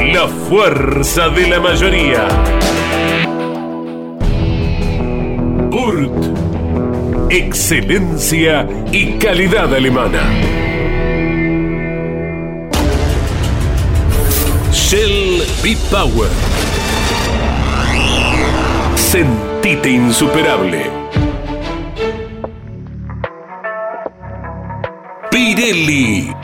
La fuerza de la mayoría. Urt. Excelencia y calidad alemana. Shell B-Power. Sentite insuperable. Pirelli.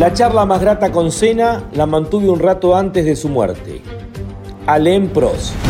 La charla más grata con Cena la mantuve un rato antes de su muerte. Alain Prost.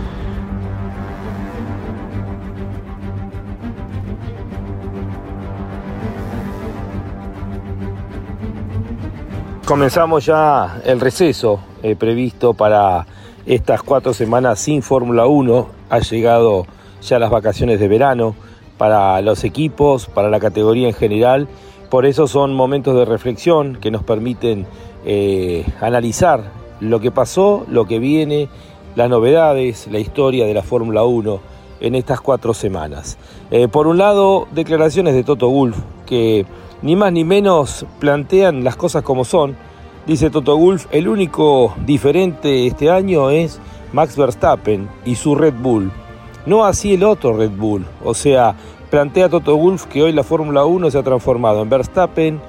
Comenzamos ya el receso eh, previsto para estas cuatro semanas sin Fórmula 1. Ha llegado ya las vacaciones de verano para los equipos, para la categoría en general. Por eso son momentos de reflexión que nos permiten eh, analizar lo que pasó, lo que viene, las novedades, la historia de la Fórmula 1 en estas cuatro semanas. Eh, por un lado, declaraciones de Toto Wolf que ni más ni menos plantean las cosas como son. Dice Toto Wolf, el único diferente este año es Max Verstappen y su Red Bull. No así el otro Red Bull. O sea, plantea Toto Wolf que hoy la Fórmula 1 se ha transformado en Verstappen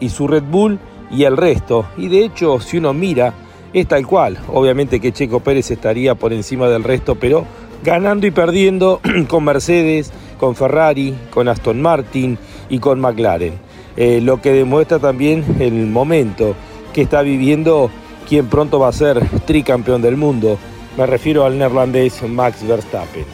y su Red Bull y el resto. Y de hecho, si uno mira, es tal cual. Obviamente que Checo Pérez estaría por encima del resto, pero ganando y perdiendo con Mercedes, con Ferrari, con Aston Martin y con McLaren. Eh, lo que demuestra también el momento que está viviendo quien pronto va a ser tricampeón del mundo. Me refiero al neerlandés Max Verstappen.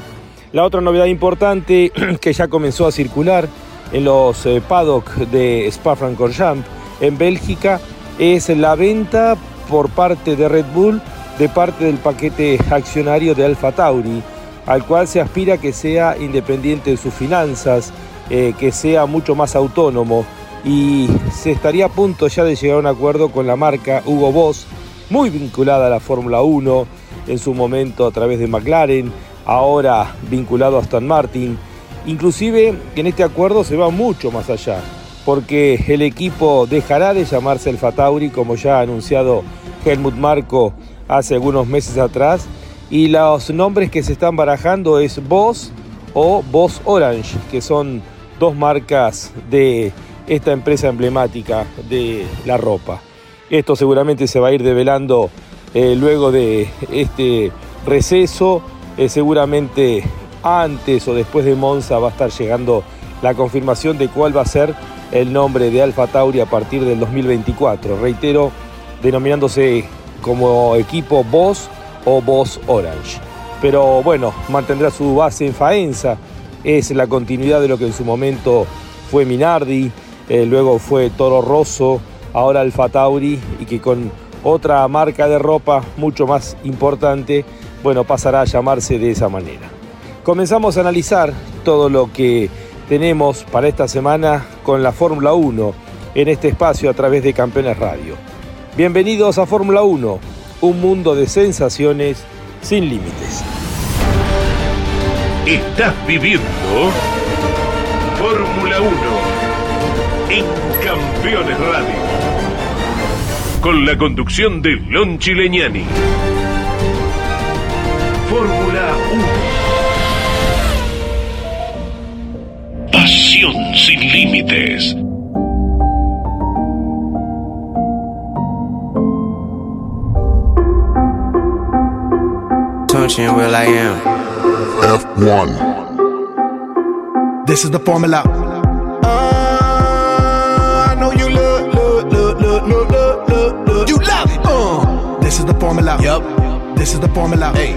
La otra novedad importante que ya comenzó a circular en los eh, paddock de Spa-Francorchamps en Bélgica es la venta por parte de Red Bull de parte del paquete accionario de Alfa Tauri, al cual se aspira que sea independiente de sus finanzas, eh, que sea mucho más autónomo y se estaría a punto ya de llegar a un acuerdo con la marca Hugo Boss, muy vinculada a la Fórmula 1, en su momento a través de McLaren, ahora vinculado a Aston Martin. Inclusive en este acuerdo se va mucho más allá, porque el equipo dejará de llamarse el Fatauri, como ya ha anunciado Helmut Marco hace algunos meses atrás, y los nombres que se están barajando es Boss o Boss Orange, que son dos marcas de esta empresa emblemática de la ropa. Esto seguramente se va a ir develando eh, luego de este receso, eh, seguramente antes o después de Monza va a estar llegando la confirmación de cuál va a ser el nombre de Alfa Tauri a partir del 2024. Reitero, denominándose como equipo Boss o Boss Orange. Pero bueno, mantendrá su base en Faenza, es la continuidad de lo que en su momento fue Minardi, eh, luego fue Toro Rosso, ahora Alfa Tauri y que con otra marca de ropa mucho más importante, bueno, pasará a llamarse de esa manera. Comenzamos a analizar todo lo que tenemos para esta semana con la Fórmula 1 en este espacio a través de Campeones Radio. Bienvenidos a Fórmula 1, un mundo de sensaciones sin límites. Estás viviendo Fórmula 1 en Campeones Radio. Con la conducción de Lon Chileñani. Fórmula 1. Pasión sin límites. Tunchian Will I Am. F1. This is the formula. Is the formula. Yup. This is the formula. Hey.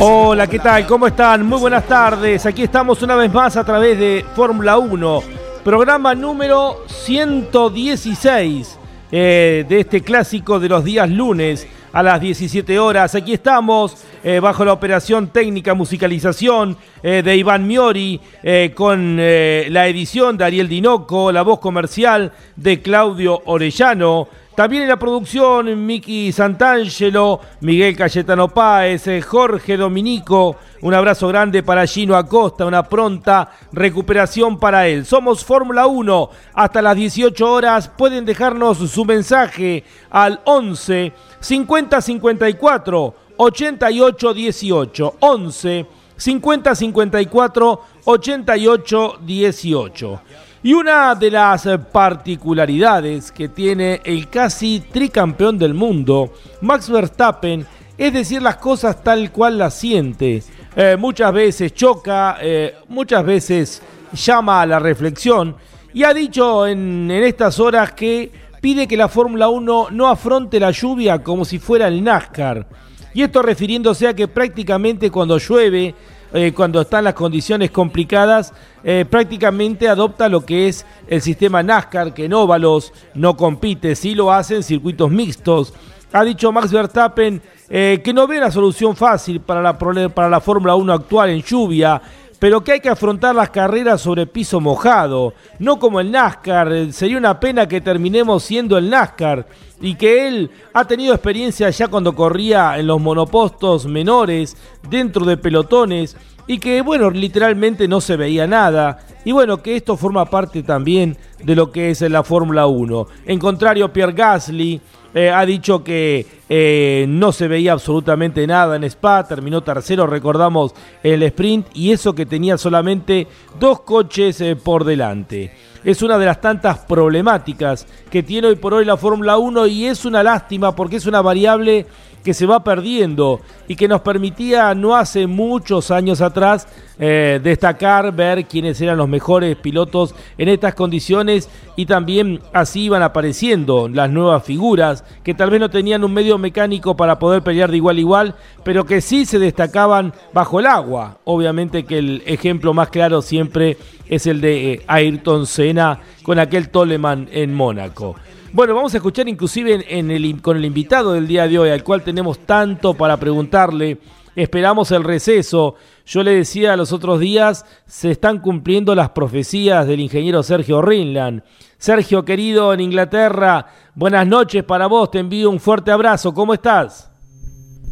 Hola, ¿qué tal? ¿Cómo están? Muy buenas tardes. Aquí estamos una vez más a través de Fórmula 1, programa número 116 eh, de este clásico de los días lunes a las 17 horas. Aquí estamos eh, bajo la operación técnica musicalización eh, de Iván Miori, eh, con la edición de Ariel Dinoco, la voz comercial de Claudio Orellano. También en la producción, Miki Santangelo, Miguel Cayetano Páez, Jorge Dominico. Un abrazo grande para Gino Acosta, una pronta recuperación para él. Somos Fórmula 1 hasta las 18 horas. Pueden dejarnos su mensaje al 11 50 54 88 18. 11 50 54 88 18. Y una de las particularidades que tiene el casi tricampeón del mundo, Max Verstappen, es decir las cosas tal cual las siente. Eh, muchas veces choca, eh, muchas veces llama a la reflexión y ha dicho en, en estas horas que pide que la Fórmula 1 no afronte la lluvia como si fuera el NASCAR. Y esto refiriéndose a que prácticamente cuando llueve, eh, cuando están las condiciones complicadas, eh, prácticamente adopta lo que es el sistema NASCAR, que en óvalos no compite, sí lo hace en circuitos mixtos. Ha dicho Max Verstappen eh, que no ve una solución fácil para la, para la Fórmula 1 actual en lluvia, pero que hay que afrontar las carreras sobre piso mojado, no como el NASCAR. Eh, Sería una pena que terminemos siendo el NASCAR y que él ha tenido experiencia ya cuando corría en los monopostos menores, dentro de pelotones, y que, bueno, literalmente no se veía nada. Y bueno, que esto forma parte también de lo que es la Fórmula 1. En contrario, Pierre Gasly eh, ha dicho que eh, no se veía absolutamente nada en Spa, terminó tercero, recordamos el sprint, y eso que tenía solamente dos coches eh, por delante. Es una de las tantas problemáticas que tiene hoy por hoy la Fórmula 1 y es una lástima porque es una variable que se va perdiendo y que nos permitía no hace muchos años atrás eh, destacar, ver quiénes eran los mejores pilotos en estas condiciones y también así iban apareciendo las nuevas figuras que tal vez no tenían un medio mecánico para poder pelear de igual a igual, pero que sí se destacaban bajo el agua. Obviamente que el ejemplo más claro siempre es el de eh, Ayrton Senna con aquel Toleman en Mónaco. Bueno, vamos a escuchar inclusive en, el, con el invitado del día de hoy, al cual tenemos tanto para preguntarle. Esperamos el receso. Yo le decía los otros días, se están cumpliendo las profecías del ingeniero Sergio Rinland. Sergio, querido, en Inglaterra, buenas noches para vos, te envío un fuerte abrazo. ¿Cómo estás?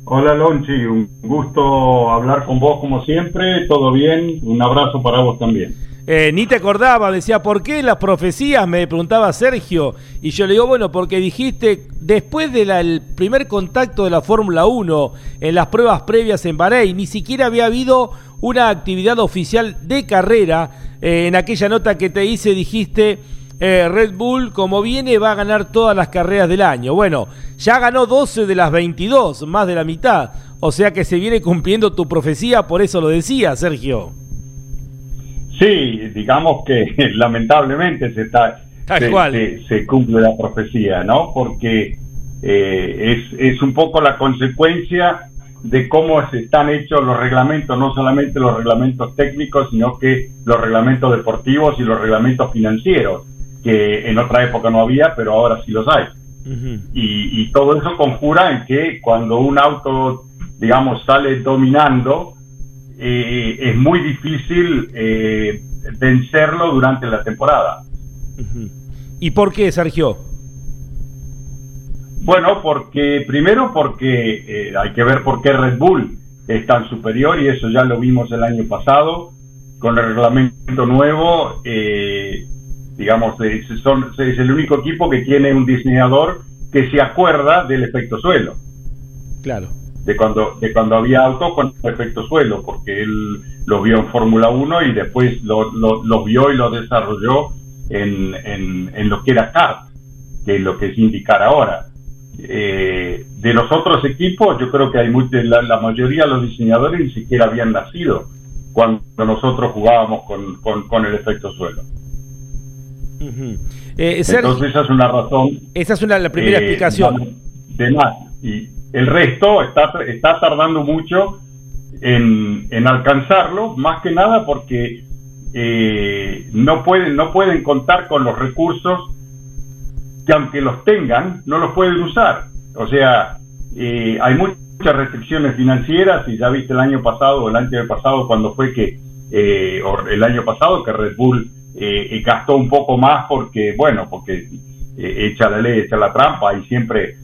Hola Lonchi, un gusto hablar con vos como siempre, todo bien, un abrazo para vos también. Eh, ni te acordaba, decía, ¿por qué las profecías? Me preguntaba Sergio. Y yo le digo, bueno, porque dijiste, después del primer contacto de la Fórmula 1 en las pruebas previas en Bahrein, ni siquiera había habido una actividad oficial de carrera. Eh, en aquella nota que te hice dijiste, eh, Red Bull, como viene, va a ganar todas las carreras del año. Bueno, ya ganó 12 de las 22, más de la mitad. O sea que se viene cumpliendo tu profecía, por eso lo decía, Sergio. Sí, digamos que lamentablemente se está se, cumple la profecía, ¿no? Porque eh, es, es un poco la consecuencia de cómo se están hechos los reglamentos, no solamente los reglamentos técnicos, sino que los reglamentos deportivos y los reglamentos financieros, que en otra época no había, pero ahora sí los hay. y, y, todo eso conjura en que cuando un auto, digamos, sale dominando, eh, es muy difícil eh, vencerlo durante la temporada. ¿Y por qué, Sergio? Bueno, porque primero porque eh, hay que ver por qué Red Bull es tan superior y eso ya lo vimos el año pasado con el reglamento nuevo. digamos, es, son, es el único equipo que tiene un diseñador que se acuerda del efecto suelo. Claro de cuando, de cuando había autos con efecto suelo, porque él lo vio en Fórmula 1 y después lo, lo, vio y lo desarrolló en, en, lo que era kart, que es lo que es indicar ahora. Eh, de los otros equipos, yo creo que hay la, la, mayoría de los diseñadores ni siquiera habían nacido cuando nosotros jugábamos con, con, el efecto suelo. Eh, Entonces esa es una razón. Esa es una, la primera eh, explicación. De más. Y, el resto está, está tardando mucho en, alcanzarlo, más que nada porque eh, no, pueden, no pueden contar con los recursos que aunque los tengan, no los pueden usar. O sea, eh, hay muchas restricciones financieras y ya viste el año pasado o el año pasado cuando fue que, eh, el año pasado que Red Bull gastó un poco más porque, bueno, porque echa la ley, echa la trampa y siempre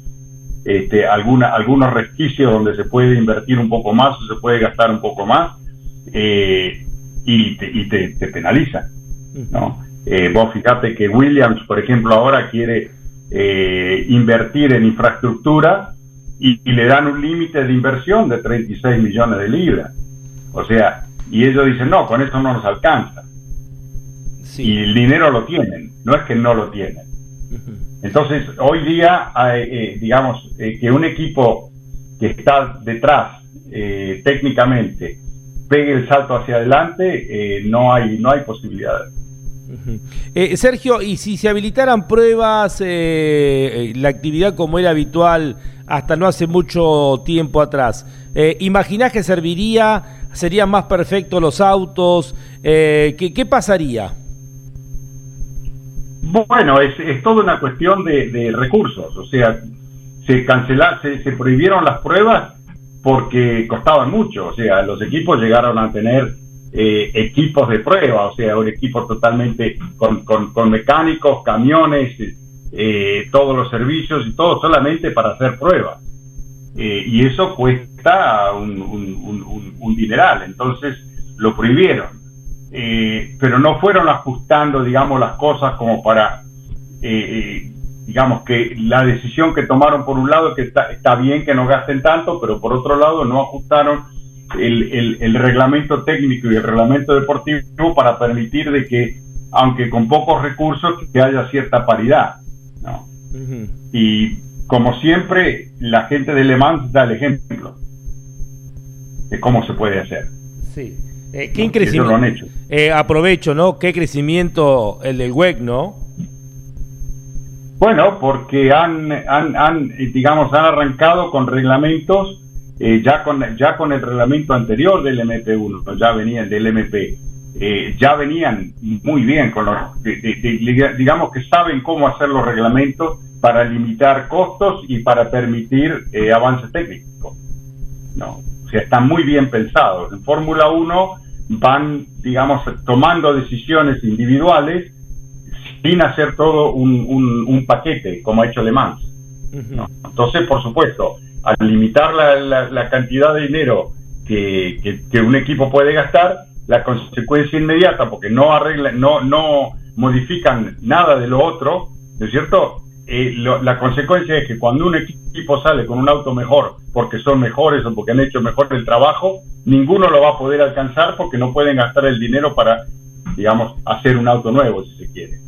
este, alguna, algunos resquicios donde se puede invertir un poco más o se puede gastar un poco más eh, y, te, y te, penaliza. ¿no? Eh, vos fíjate que Williams, por ejemplo, ahora quiere eh, invertir en infraestructura y, le dan un límite de inversión de 36 millones de libras. O sea, y ellos dicen, no, con esto no nos alcanza. Y el dinero lo tienen, no es que no lo tienen. Entonces, hoy día, eh, digamos, eh, que un equipo que está detrás eh, técnicamente pegue el salto hacia adelante, no hay no hay posibilidad. Sergio, y si se habilitaran pruebas, la actividad como era habitual hasta no hace mucho tiempo atrás, ¿imaginás que serviría? ¿Serían más perfectos los autos? ¿qué, ¿Qué pasaría? Bueno, es, es toda una cuestión de, recursos, o sea, se cancelaron, se, prohibieron las pruebas porque costaban mucho, o sea, los equipos llegaron a tener eh, equipos de prueba, o sea, un equipo totalmente con, con, mecánicos, camiones, eh, todos los servicios y todo solamente para hacer pruebas. Eh, y eso cuesta un, un, un dineral, entonces lo prohibieron. Eh, pero no fueron ajustando, digamos, las cosas como para, eh, eh, digamos, que la decisión que tomaron por un lado, que está, está bien que no gasten tanto, pero por otro lado no ajustaron el, el, reglamento técnico y el reglamento deportivo para permitir de que, aunque con pocos recursos, que haya cierta paridad. ¿no? Y como siempre, la gente de Le Mans da el ejemplo de cómo se puede hacer. Sí. Eh, ¿Qué crecimiento? Eh, aprovecho, ¿no? ¿Qué crecimiento el del WEC, no? Bueno, porque han, han, digamos, han arrancado con reglamentos, eh, ya, con, ya con el reglamento anterior del MP1, ya venían del MP, ya venían muy bien, con los, digamos que saben cómo hacer los reglamentos para limitar costos y para permitir avances técnicos. No, o sea, están muy bien pensados. En Fórmula 1 van, digamos, tomando decisiones individuales sin hacer todo un, un, paquete, como ha hecho Le Mans. Entonces, por supuesto, al limitar la, la- la cantidad de dinero que, que- que un equipo puede gastar, la consecuencia inmediata, porque no arreglan, no, no modifican nada de lo otro, ¿no es cierto? Eh, lo- la consecuencia es que cuando un equipo sale con un auto mejor, porque son mejores o porque han hecho mejor el trabajo, ninguno lo va a poder alcanzar porque no pueden gastar el dinero para, digamos, hacer un auto nuevo, si se quiere.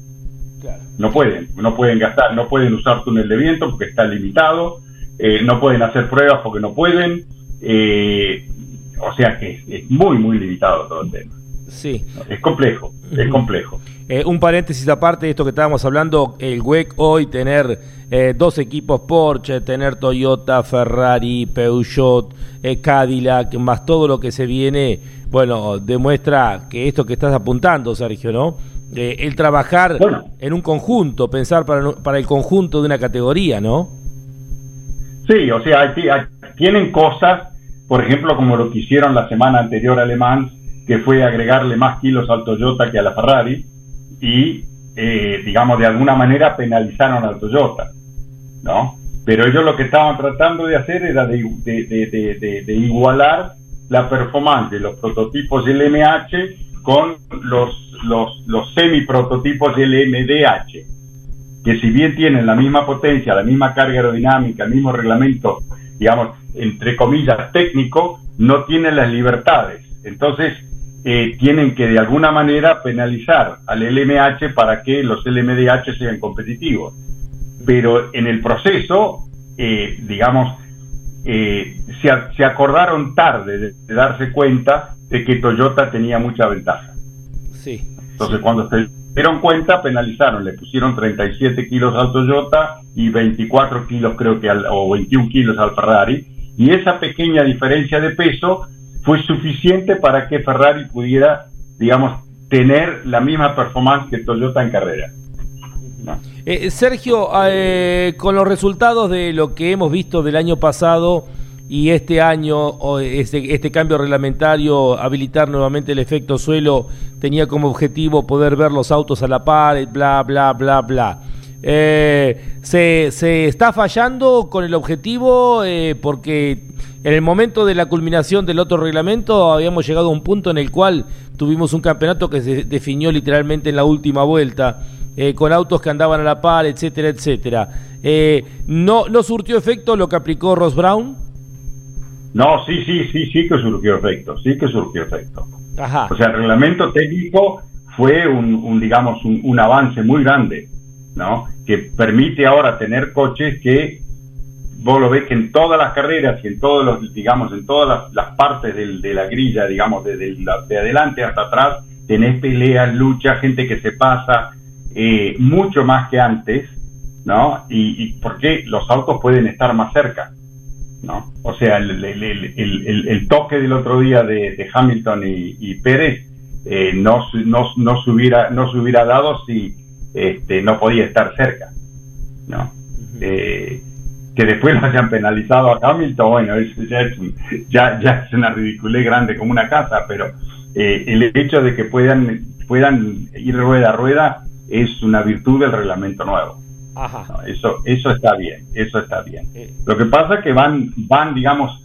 No pueden, no pueden gastar, no pueden usar túnel de viento porque está limitado, eh, no pueden hacer pruebas porque no pueden, eh, o sea que es, es muy, muy limitado todo el tema. Sí. Es complejo, es complejo. Eh, un paréntesis aparte de esto que estábamos hablando, el WEC hoy tener eh, dos equipos Porsche, tener Toyota, Ferrari, Peugeot, eh, Cadillac, más todo lo que se viene, bueno, demuestra que esto que estás apuntando, Sergio, ¿no? El trabajar Bueno. en un conjunto, pensar para, para el conjunto de una categoría, ¿no? Sí, o sea, hay- hay- tienen cosas, por ejemplo, como lo que hicieron la semana anterior a Le Mans, que fue agregarle más kilos al Toyota que a la Ferrari y, eh, digamos, de alguna manera penalizaron al Toyota, ¿no? Pero ellos lo que estaban tratando de hacer era de- de- de- de igualar la performance de los prototipos LMH con los, los, los semi-prototipos LMDH que si bien tienen la misma potencia, la misma carga aerodinámica, el mismo reglamento, digamos, entre comillas, técnico, no tienen las libertades. Entonces, eh, tienen que de alguna manera penalizar al LMH para que los LMDH sean competitivos. Pero en el proceso, eh, digamos, eh, se, se acordaron tarde de, de darse cuenta de que Toyota tenía mucha ventaja. Sí. Entonces, cuando se dieron cuenta, penalizaron, le pusieron 37 kilos al Toyota y 24 kilos, creo que, al, o 21 kilos al Ferrari. Y esa pequeña diferencia de peso fue suficiente para que Ferrari pudiera, digamos, tener la misma performance que Toyota en carrera. Eh, Sergio, eh, con los resultados de lo que hemos visto del año pasado y este año, este, este cambio reglamentario, habilitar nuevamente el efecto suelo, tenía como objetivo poder ver los autos a la par, bla, bla, bla, bla. Eh, ¿se, se está fallando con el objetivo? Eh, porque en el momento de la culminación del otro reglamento habíamos llegado a un punto en el cual tuvimos un campeonato que se definió literalmente en la última vuelta, eh, con autos que andaban a la par, etcétera, etcétera. Eh, ¿no, ¿No surtió efecto lo que aplicó Ross Brown? No, sí, sí, sí, sí que surgió efecto, sí que surgió efecto. Ajá. O sea, el reglamento técnico fue un, un, digamos, un, un avance muy grande, ¿no? Que permite ahora tener coches que vos lo ves que en todas las carreras y en todos los, digamos, en todas las, las partes del- de la grilla, digamos, de, de la- de adelante hasta atrás, tenés peleas, luchas, gente que se pasa, eh, mucho más que antes, ¿no? Y, y porque los autos pueden estar más cerca, ¿no? O sea, el, el- el- el- el- el toque del otro día de, de Hamilton y, y Pérez eh, no, se- no, no, se hubiera, no se hubiera dado si este, no podía estar cerca, ¿no? Eh, que después lo hayan penalizado a Hamilton, bueno, es, ya, es, un- ya, ya es una ridiculez grande como una casa, pero eh, el hecho de que puedan, puedan ir rueda a rueda es una virtud del reglamento nuevo. Ajá. No, eso, eso está bien, eso está bien. Eh. Lo que pasa es que van, van, digamos,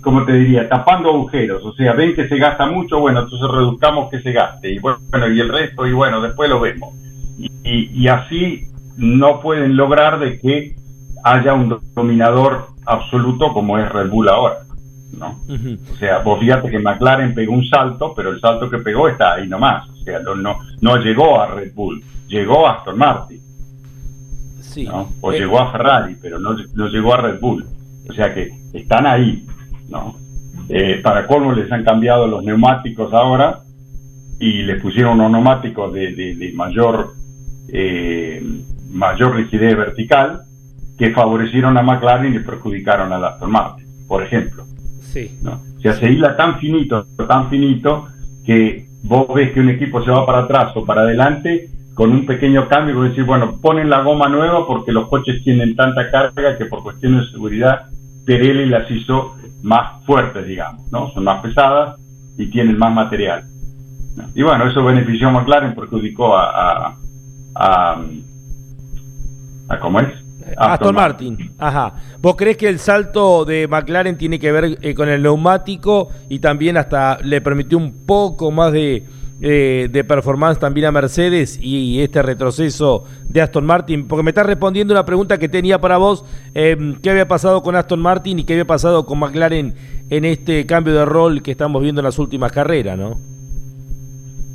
como te diría, tapando agujeros. O sea, ven que se gasta mucho, bueno, entonces reduzcamos que se gaste. Y bueno, y el resto, y bueno, después lo vemos. Y, y- y así no pueden lograr de que haya un dominador absoluto como es Red Bull ahora. ¿no? O sea, vos fíjate que McLaren pegó un salto, pero el salto que pegó está ahí nomás. O sea, no, no, no llegó a Red Bull, llegó a Aston Martin. Sí. ¿no? O Eh, llegó a Ferrari, pero no, no llegó a Red Bull. O sea que están ahí, ¿no? Eh, para colmo les han cambiado los neumáticos ahora y les pusieron unos neumáticos de, de- de mayor eh, mayor rigidez vertical que favorecieron a McLaren y perjudicaron a Aston Martin, por ejemplo. Sí. ¿no? O sea, se hila tan finito, tan finito, que vos ves que un equipo se va para atrás o para adelante con un pequeño cambio, como decir, bueno, ponen la goma nueva porque los coches tienen tanta carga que por cuestiones de seguridad Pirelli las hizo más fuertes, digamos, ¿no? Son más pesadas y tienen más material. ¿no? Y bueno, eso benefició a McLaren, perjudicó a, a, a, a- ¿cómo es? Aston, Martin. Ajá. ¿Vos crees que el salto de McLaren tiene que ver eh, con el neumático y también hasta le permitió un poco más de, eh, de performance también a Mercedes y, este retroceso de Aston Martin? Porque me estás respondiendo una pregunta que tenía para vos, eh, ¿qué había pasado con Aston Martin y qué había pasado con McLaren en este cambio de rol que estamos viendo en las últimas carreras, no?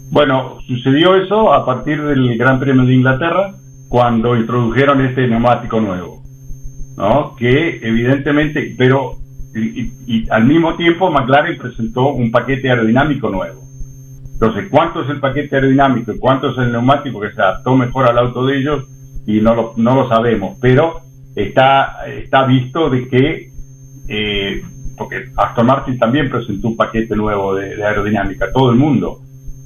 Bueno, sucedió eso a partir del Gran Premio de Inglaterra, cuando introdujeron este neumático nuevo, ¿no? Que evidentemente, pero y, al mismo tiempo McLaren presentó un paquete aerodinámico nuevo. Entonces, ¿cuánto es el paquete aerodinámico y cuánto es el neumático que se adaptó mejor al auto de ellos? Y no lo, no lo sabemos, pero está, está visto de que, eh, porque Aston Martin también presentó un paquete nuevo de aerodinámica, todo el mundo,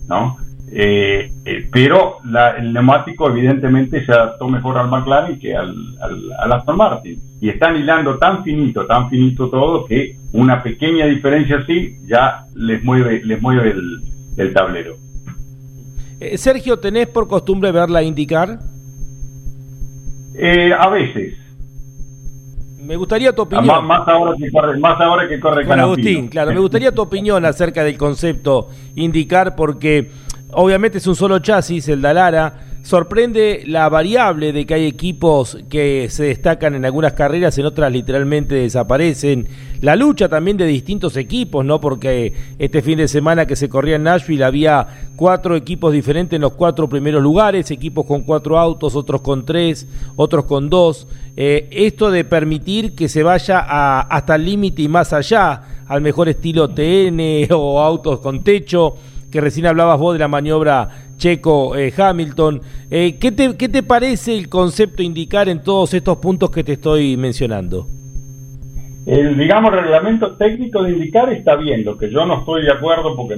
¿no? Eh, eh, pero el neumático evidentemente se adaptó mejor al McLaren que al, al, Aston Martin. Y están hilando tan finito, tan finito todo, que una pequeña diferencia así ya les mueve, les mueve el, tablero. Eh, Sergio, ¿tenés por costumbre verla indicar? a veces. Me gustaría tu opinión. Más, ahora que corre, más ahora que corre Con Agustín, claro. Me gustaría tu opinión acerca del concepto indicar, porque Obviamente es un solo chasis, el Dalara. Sorprende la variable de que hay equipos que se destacan en algunas carreras, en otras literalmente desaparecen. La lucha también de distintos equipos, ¿no? Porque este fin de semana que se corría en Nashville había cuatro equipos diferentes en los cuatro primeros lugares, equipos con cuatro autos, otros con tres, otros con dos. Eh, esto de permitir que se vaya hasta el límite y más allá, al mejor estilo TN o autos con techo que recién hablabas vos de la maniobra Checo-Hamilton. Eh, eh, ¿qué, te, ¿Qué te parece el concepto indicar en todos estos puntos que te estoy mencionando? El, digamos, reglamento técnico de indicar está bien, lo que yo no estoy de acuerdo porque,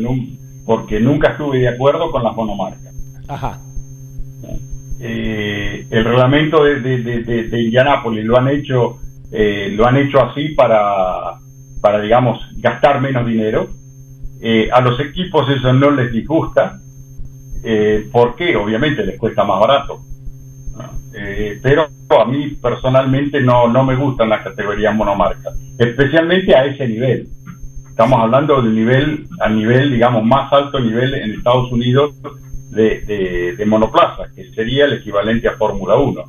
porque nunca estuve de acuerdo con las monomarcas. Ajá. Eh, el reglamento de, de, de, Indianápolis lo han hecho lo han hecho así para, para digamos gastar menos dinero eh, a los equipos eso no les disgusta, eh, porque obviamente les cuesta más barato. Eh, pero a mí personalmente no, no me gustan las categorías monomarcas, especialmente a ese nivel. Estamos hablando del nivel, a nivel, digamos, más alto nivel en Estados Unidos de, de, monoplaza, que sería el equivalente a Fórmula 1.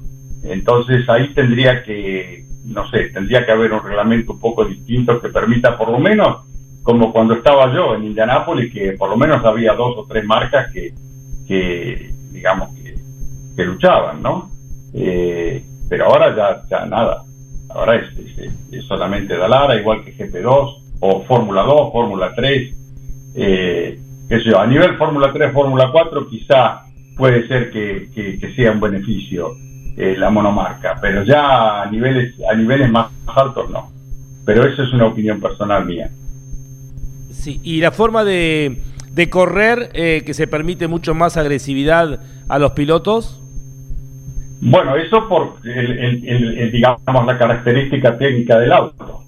Entonces ahí tendría que, no sé, tendría que haber un reglamento un poco distinto que permita por lo menos como cuando estaba yo en Indianápolis, que por lo menos había dos o tres marcas que, que digamos, que, luchaban, ¿no? Eh, pero ahora ya, ya nada. Ahora es, solamente Dalara, igual que GP2, o Fórmula 2, Fórmula 3. Eh, qué sé yo, a nivel Fórmula 3, Fórmula 4, quizá puede ser que, que, sea un beneficio eh, la monomarca, pero ya a niveles, a niveles más altos no. Pero eso es una opinión personal mía. Sí, y la forma de, de correr eh, que se permite mucho más agresividad a los pilotos. Bueno, eso por, el, digamos, la característica técnica del auto.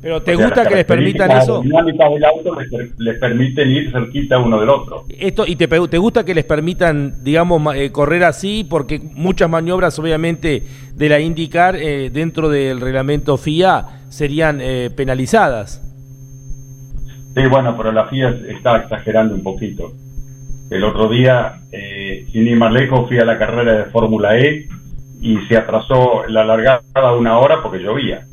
¿Pero te gusta que les permitan eso? La dinámica del auto les, permiten ir cerquita uno del otro. Esto, ¿Y te, te gusta que les permitan, digamos, eh, correr así? Porque muchas maniobras, obviamente, de la IndyCar eh, dentro del reglamento FIA serían penalizadas. Sí, bueno, pero la FIA está exagerando un poquito. El otro día, eh, sin ir más lejos, fui a la carrera de Fórmula E y se atrasó la largada una hora porque llovía.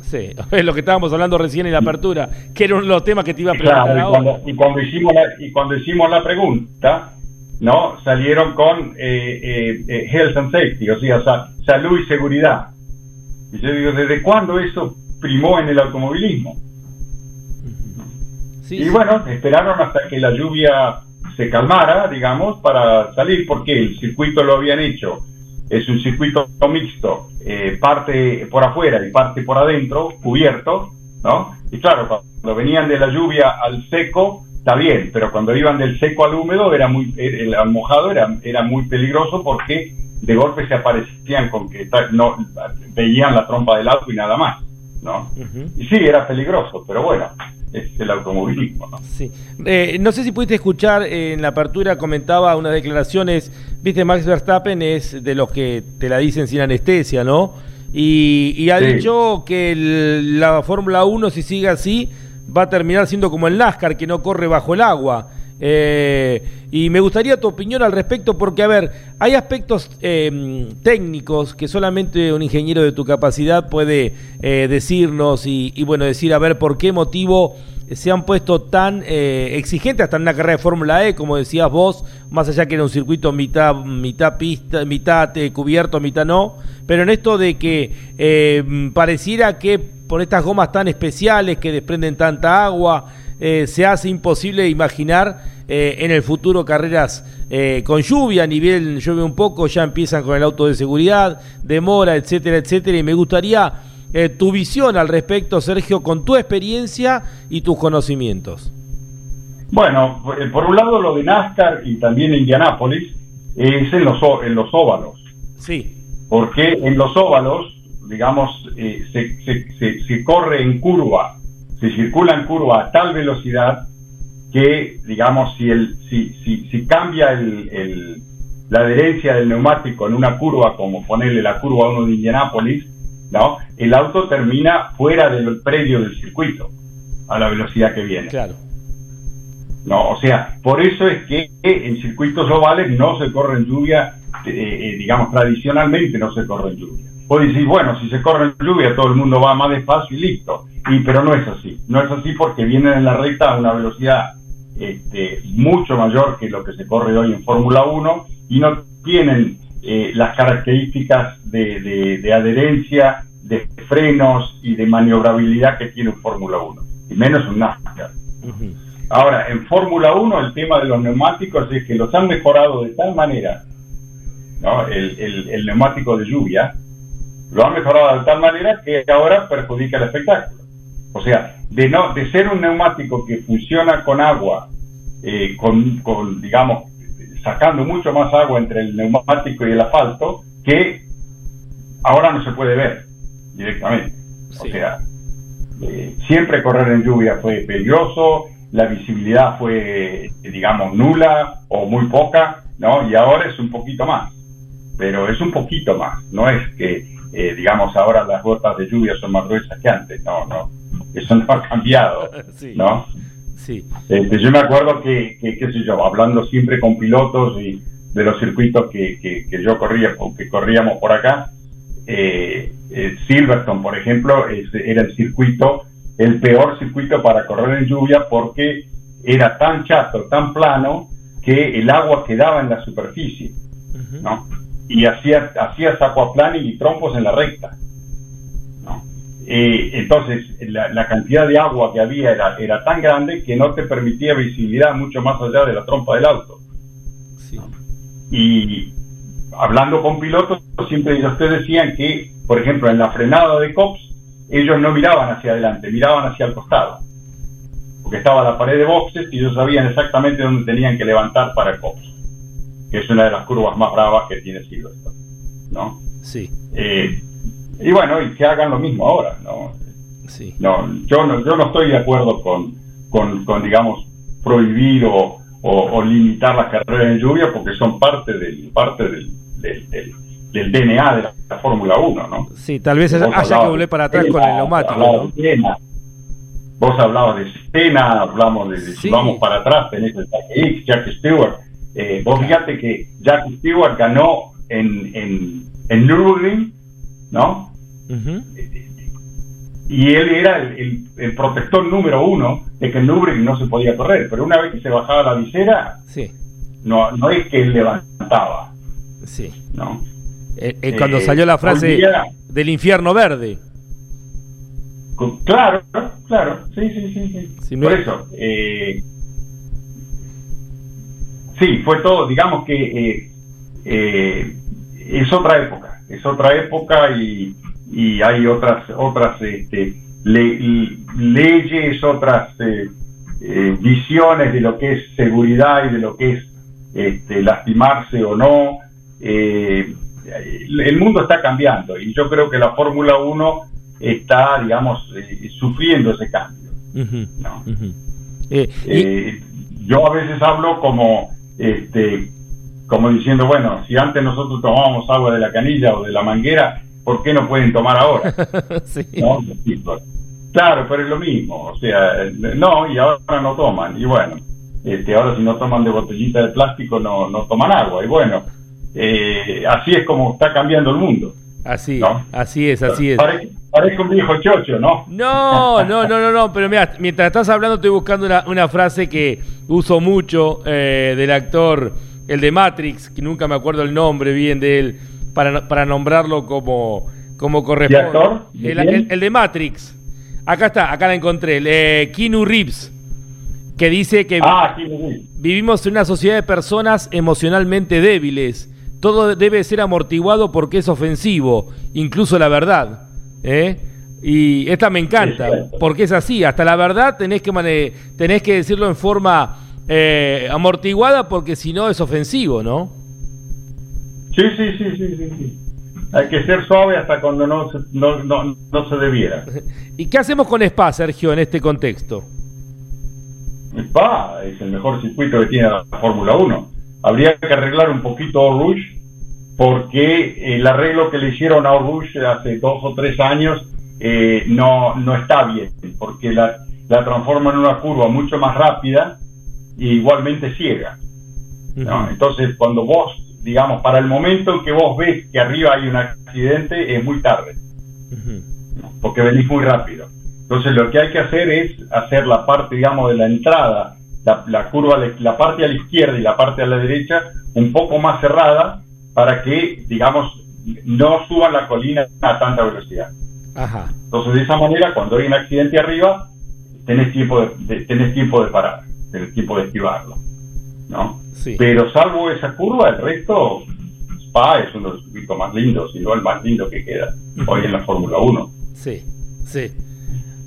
Sí, es lo que estábamos hablando recién en la apertura, que era uno de los temas que te iba a preguntar claro, y cuando, y cuando, hicimos la, y cuando hicimos la pregunta, ¿no? Salieron con eh, eh, eh health and safety, o sea, salud y seguridad. Y yo digo, ¿desde cuándo eso primó en el automovilismo? Y bueno, esperaron hasta que la lluvia se calmara, digamos, para salir, porque el circuito lo habían hecho. Es un circuito mixto, eh, parte por afuera y parte por adentro, cubierto, ¿no? Y claro, cuando venían de la lluvia al seco, está bien, pero cuando iban del seco al húmedo, era muy, el mojado era, era muy peligroso porque de golpe se aparecían con que no veían la trompa del auto y nada más, ¿no? Y sí, era peligroso, pero bueno, es el automovilismo. ¿no? Sí. Eh, no sé si pudiste escuchar eh, en la apertura, comentaba unas declaraciones, viste, Max Verstappen es de los que te la dicen sin anestesia, ¿no? Y, y ha Sí. dicho que el- la Fórmula 1, si sigue así, va a terminar siendo como el NASCAR, que no corre bajo el agua. Eh, y me gustaría tu opinión al respecto, porque, a ver, hay aspectos eh, técnicos que solamente un ingeniero de tu capacidad puede eh, decirnos y, bueno, decir, a ver, por qué motivo se han puesto tan exigentes hasta en una carrera de Fórmula E, como decías vos, más allá que era un circuito mitad, mitad pista, mitad cubierto, mitad no, pero en esto de que pareciera que por estas gomas tan especiales que desprenden tanta agua, eh, se hace imposible imaginar eh, en el futuro carreras eh, con lluvia, ni bien llueve un poco, ya empiezan con el auto de seguridad, demora, etcétera, etcétera, y me gustaría tu visión al respecto, Sergio, con tu experiencia y tus conocimientos. Bueno, por un lado lo de NASCAR y también Indianápolis es en los, en los óvalos, Sí, porque en los óvalos, digamos, eh, se, se- se- se corre en curva, se circula en curva a tal velocidad que, digamos, si, el, si, si, si cambia el, el- la adherencia del neumático en una curva, como ponerle la curva 1 de Indianápolis, ¿no? el auto termina fuera del predio del circuito a la velocidad que viene. claro. No, o sea, por eso es que en circuitos ovales no se corre en lluvia, eh, eh, digamos, tradicionalmente no se corre en lluvia. Vos decís, bueno, si se corre en lluvia todo el mundo va más despacio y listo. Y, pero no es así. No es así porque vienen en la recta a una velocidad este, mucho mayor que lo que se corre hoy en Fórmula 1 y no tienen eh, las características de, de- de adherencia, de frenos y de maniobrabilidad que tiene un Fórmula 1. Y menos un NASCAR. Ahora, en Fórmula 1 el tema de los neumáticos es que los han mejorado de tal manera, ¿no? el, el- el neumático de lluvia, lo han mejorado de tal manera que ahora perjudica el espectáculo. O sea, de, no, de ser un neumático que funciona con agua, eh, con, con, digamos, sacando mucho más agua entre el neumático y el asfalto, que ahora no se puede ver directamente. Sí. O sea, eh, siempre correr en lluvia fue peligroso, la visibilidad fue, digamos, nula o muy poca, ¿no? Y ahora es un poquito más, pero es un poquito más, no es que, eh, digamos, ahora las gotas de lluvia son más gruesas que antes, no, no, eso no ha cambiado, Sí. ¿no? Sí, Este, yo me acuerdo que, que, qué sé yo, hablando siempre con pilotos y de los circuitos que, que, que yo corría, que corríamos por acá, eh, eh, Silverstone, por ejemplo, es- era el circuito, el peor circuito para correr en lluvia porque era tan chato, tan plano, que el agua quedaba en la superficie. ¿no? Y hacía, hacías aquaplaning y trompos en la recta, ¿no? Eh, entonces, la, la cantidad de agua que había era, era tan grande que no te permitía visibilidad mucho más allá de la trompa del auto. sí. Y hablando con pilotos, siempre ellos te decían que, por ejemplo, en la frenada de COPS, ellos no miraban hacia adelante, miraban hacia el costado. Porque estaba la pared de boxes y ellos sabían exactamente dónde tenían que levantar para COPS, que es una de las curvas más bravas que tiene Silverstone. ¿no? Sí, Eh, y bueno, y que hagan lo mismo ahora, ¿no? sí. No, yo no, yo no estoy de acuerdo con, con, con, digamos, prohibir o, o- o limitar las carreras en lluvia porque son parte del, parte del, del, del- del DNA de la, la Fórmula 1, ¿no? Sí, tal vez haya que volver para atrás con el neumático, ¿no? Vos hablabas de Senna, hablamos de, Sí. vamos para atrás, tenés el Jack Stewart. Eh, vos fíjate que Jack Stewart ganó en, en, en Nürburgring, ¿no? Y él era el, el- el protector número uno de que en Nürburgring no se podía correr, pero una vez que se bajaba la visera, Sí, no, no es que él levantaba, sí. ¿no? Eh, eh, cuando salió la frase día- del infierno verde. Claro, claro, sí, sí, sí, sí. Si no Por es- eso, eh, sí, fue todo, digamos que eh, eh, es otra época, es otra época y, y hay otras, otras este, le- leyes, otras eh, visiones de lo que es seguridad y de lo que es este, lastimarse o no. Eh, el mundo está cambiando y yo creo que la Fórmula 1 está, digamos, sufriendo ese cambio. Eh, yo a veces hablo como, este, como diciendo, bueno, si antes nosotros tomábamos agua de la canilla o de la manguera, ¿por qué no pueden tomar ahora? sí. ¿No? Claro, pero es lo mismo, o sea, no, y ahora no toman, y bueno, este, ahora si no toman de botellita de plástico no, no toman agua, y bueno, eh, así es como está cambiando el mundo. Así, ¿No? así es, así es. Parece un viejo chocho, ¿no? No, no, no, no, no, pero mira, mientras estás hablando estoy buscando una, una frase que uso mucho eh, del actor, el de Matrix, que nunca me acuerdo el nombre bien de él, para, para nombrarlo como, como corresponde. ¿Qué actor? ¿De El, quién? el- el de Matrix. Acá está, acá la encontré. el, eh, Keanu Reeves, que dice que Ah, vivimos en una sociedad de personas emocionalmente débiles. Todo debe ser amortiguado porque es ofensivo, incluso la verdad. ¿eh? Y esta me encanta, porque es así. Hasta la verdad tenés que, mane- tenés que decirlo en forma eh, amortiguada porque si no es ofensivo, ¿no? Sí, sí, sí, sí, sí, sí. Hay que ser suave hasta cuando no se, no, no, no se debiera. ¿Y qué hacemos con Spa, Sergio, en este contexto? Spa es el mejor circuito que tiene la Fórmula 1. Habría que arreglar un poquito a Rouge porque el arreglo que le hicieron a Rouge hace dos o tres años eh, no, no está bien, porque la, la transforma en una curva mucho más rápida y igualmente ciega. ¿no? Entonces, cuando vos, digamos, para el momento en que vos ves que arriba hay un accidente, es muy tarde. Porque venís muy rápido. Entonces lo que hay que hacer es hacer la parte, digamos, de la entrada, la, la curva, la, parte a la izquierda y la parte a la derecha, un poco más cerrada para que, digamos, no suban la colina a tanta velocidad. Ajá. Entonces de esa manera, cuando hay un accidente arriba, tenés tiempo de, de- tenés tiempo de parar, tenés tiempo de esquivarlo. ¿no? Sí. Pero salvo esa curva, el resto, Spa es uno de los circuitos más lindos, y no el más lindo que queda hoy en la Fórmula 1. Sí, sí.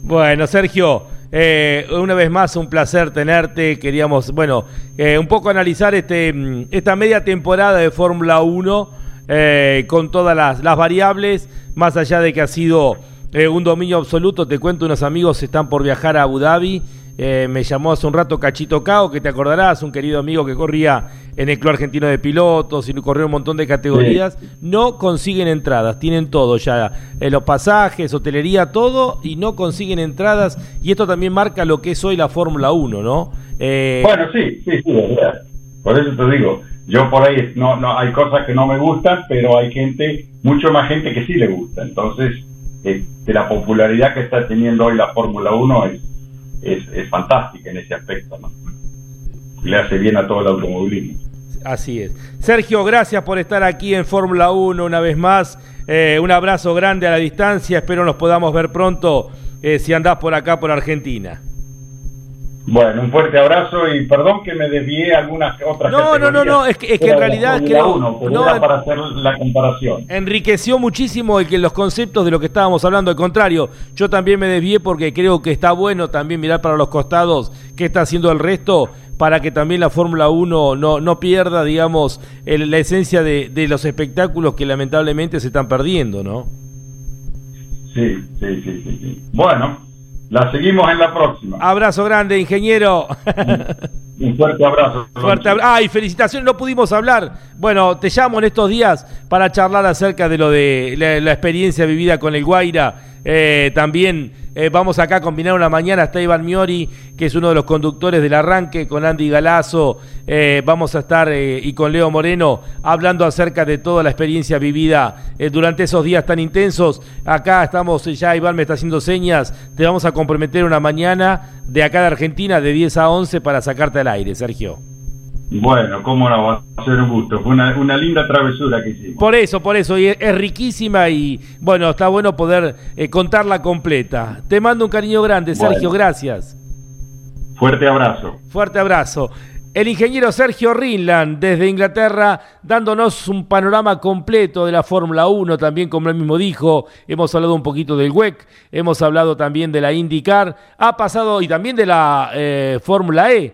Bueno, Sergio, eh, una vez más un placer tenerte. Queríamos, bueno, eh, un poco analizar este, mm, esta media temporada de Fórmula 1 eh, con todas las, las variables, más allá de que ha sido eh, un dominio absoluto. Te cuento, unos amigos están por viajar a Abu Dhabi. Eh, me llamó hace un rato Cachito Cao, que te acordarás, un querido amigo que corría en el Club Argentino de Pilotos y corrió un montón de categorías. No consiguen entradas, tienen todo ya, eh, los pasajes, hotelería, todo, y no consiguen entradas. Y esto también marca lo que es hoy la Fórmula 1, ¿no? Eh, Bueno, sí, sí, sí, verdad. Por eso te digo, yo por ahí no, no hay cosas que no me gustan, pero hay gente, mucho más gente que sí le gusta. Entonces, de la popularidad que está teniendo hoy la Fórmula 1 es, es, es fantástica en ese aspecto. Le hace bien a todo el automovilismo. Así es. Sergio, gracias por estar aquí en Fórmula 1 una vez más. Eh, un abrazo grande a la distancia. Espero nos podamos ver pronto eh, si andás por acá, por Argentina. Bueno, un fuerte abrazo y perdón que me desvié algunas otras No, no, no, no, es que- es que en realidad creo- 1, pero no, era para hacer la comparación. Enriqueció muchísimo el que los conceptos de lo que estábamos hablando. Al contrario, yo también me desvié porque creo que está bueno también mirar para los costados qué está haciendo el resto para que también la Fórmula 1 no, no pierda, digamos, el- la esencia de, de los espectáculos que lamentablemente se están perdiendo, ¿no? Sí, sí, sí, sí, sí. Bueno, la seguimos en la próxima. Abrazo grande, ingeniero. Un fuerte abrazo. Fuerte abra- Ah, y felicitaciones, no pudimos hablar. Bueno, te llamo en estos días para charlar acerca de lo de la, la experiencia vivida con el Guaira. Eh, también eh, vamos acá a combinar una mañana. Está Iván Miori, que es uno de los conductores del arranque, con Andy Galazo. Eh, vamos a estar, eh, y con Leo Moreno, hablando acerca de toda la experiencia vivida durante esos días tan intensos. Acá estamos, ya Iván me está haciendo señas. Te vamos a comprometer una mañana de acá de Argentina, de 10 a 11, para sacarte al aire, Sergio. Bueno, cómo no, va a ser un gusto. Fue una, una linda travesura que hicimos. Por eso, por eso, y es, es riquísima y bueno, está bueno poder eh, contarla completa. Te mando un cariño grande, Sergio, gracias. Fuerte abrazo. Fuerte abrazo. El ingeniero Sergio Rinland desde Inglaterra dándonos un panorama completo de la Fórmula 1, también como él mismo dijo, hemos hablado un poquito del WEC, hemos hablado también de la IndyCar, ha pasado y también de la eh, Fórmula E,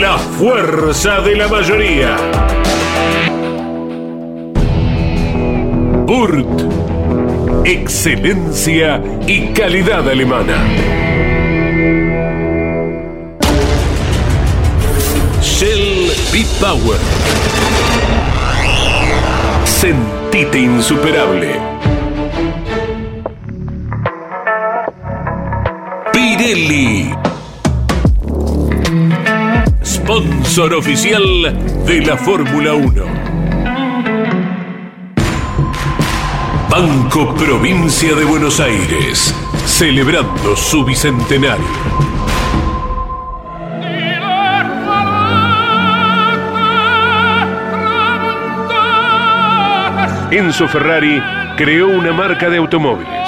La fuerza de la mayoría. Burt. Excelencia y calidad alemana. Shell B-Power. Sentite insuperable. Pirelli. Sponsor oficial de la Fórmula 1. Banco Provincia de Buenos Aires, celebrando su bicentenario. Enzo Ferrari creó una marca de automóviles.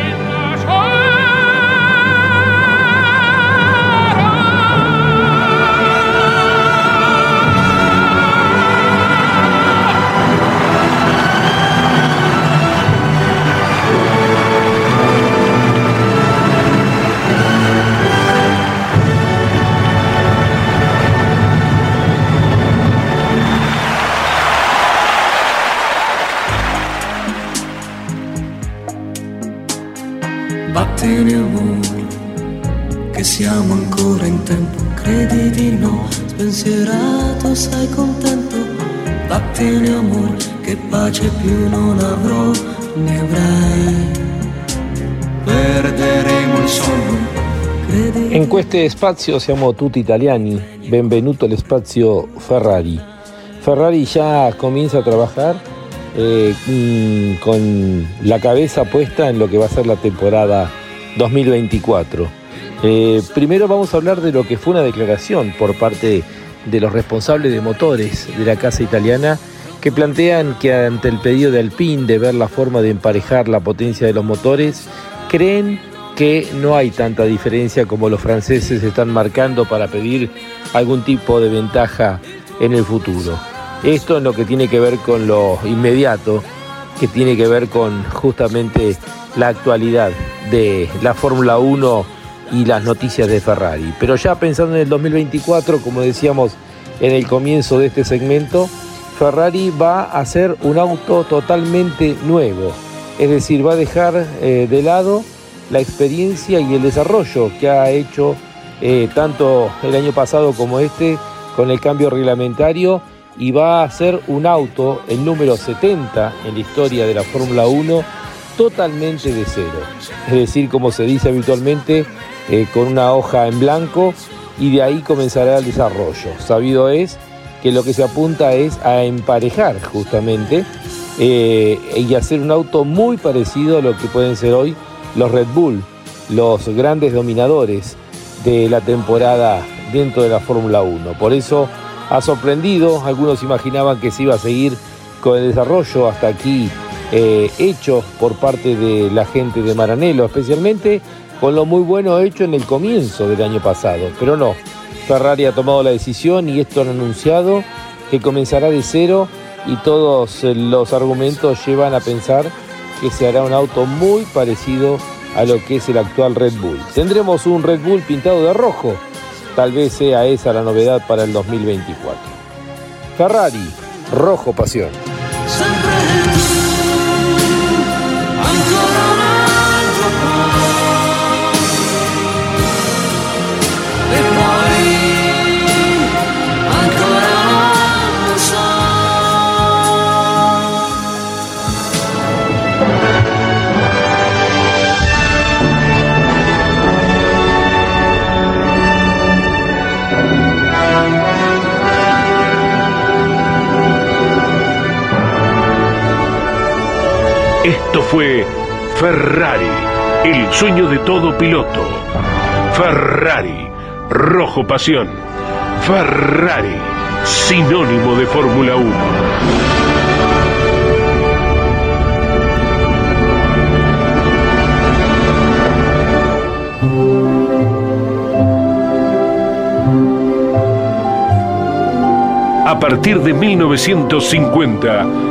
Che più non avrò, avrai. Perderemo In questo spazio siamo tutti italiani. Benvenuto al spazio Ferrari. Ferrari ya comienza a trabajar eh, mm, con la cabeza puesta en lo que va a ser la temporada 2024. Eh, primero vamos a hablar de lo que fue una declaración por parte de los responsables de motores de la casa italiana que plantean que ante el pedido de Alpine de ver la forma de emparejar la potencia de los motores, creen que no hay tanta diferencia como los franceses están marcando para pedir algún tipo de ventaja en el futuro. Esto en lo que tiene que ver con lo inmediato, que tiene que ver con justamente la actualidad de la Fórmula 1 y las noticias de Ferrari. Pero ya pensando en el 2024, como decíamos en el comienzo de este segmento, Ferrari va a hacer un auto totalmente nuevo. Es decir, va a dejar eh, de lado la experiencia y el desarrollo que ha hecho eh, tanto el año pasado como este con el cambio reglamentario y va a ser un auto, el número 70 en la historia de la Fórmula 1, totalmente de cero. Es decir, como se dice habitualmente, eh, con una hoja en blanco y de ahí comenzará el desarrollo. Sabido es que lo que se apunta es a emparejar justamente eh, y hacer un auto muy parecido a lo que pueden ser hoy los Red Bull, los grandes dominadores de la temporada dentro de la Fórmula 1. Por eso ha sorprendido, algunos imaginaban que se iba a seguir con el desarrollo hasta aquí eh, hecho por parte de la gente de Maranello, especialmente con lo muy bueno hecho en el comienzo del año pasado. Pero no, Ferrari ha tomado la decisión y esto han anunciado que comenzará de cero y todos eh, los argumentos llevan a pensar que se hará un auto muy parecido a lo que es el actual Red Bull. Tendremos un Red Bull pintado de rojo, tal vez sea esa la novedad para el 2024. Ferrari, rojo pasión. Esto fue Ferrari, el sueño de todo piloto. Ferrari, rojo pasión. Ferrari, sinónimo de Fórmula 1. A partir de 1950,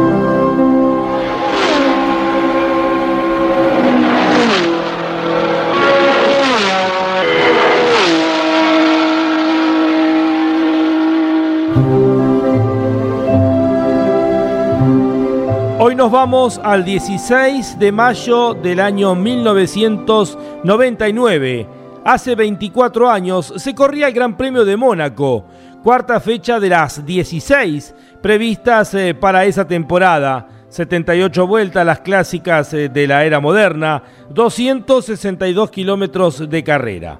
Nos vamos al 16 de mayo del año 1999. Hace 24 años se corría el Gran Premio de Mónaco, cuarta fecha de las 16 previstas eh, para esa temporada. 78 vueltas, las clásicas eh, de la era moderna, 262 kilómetros de carrera.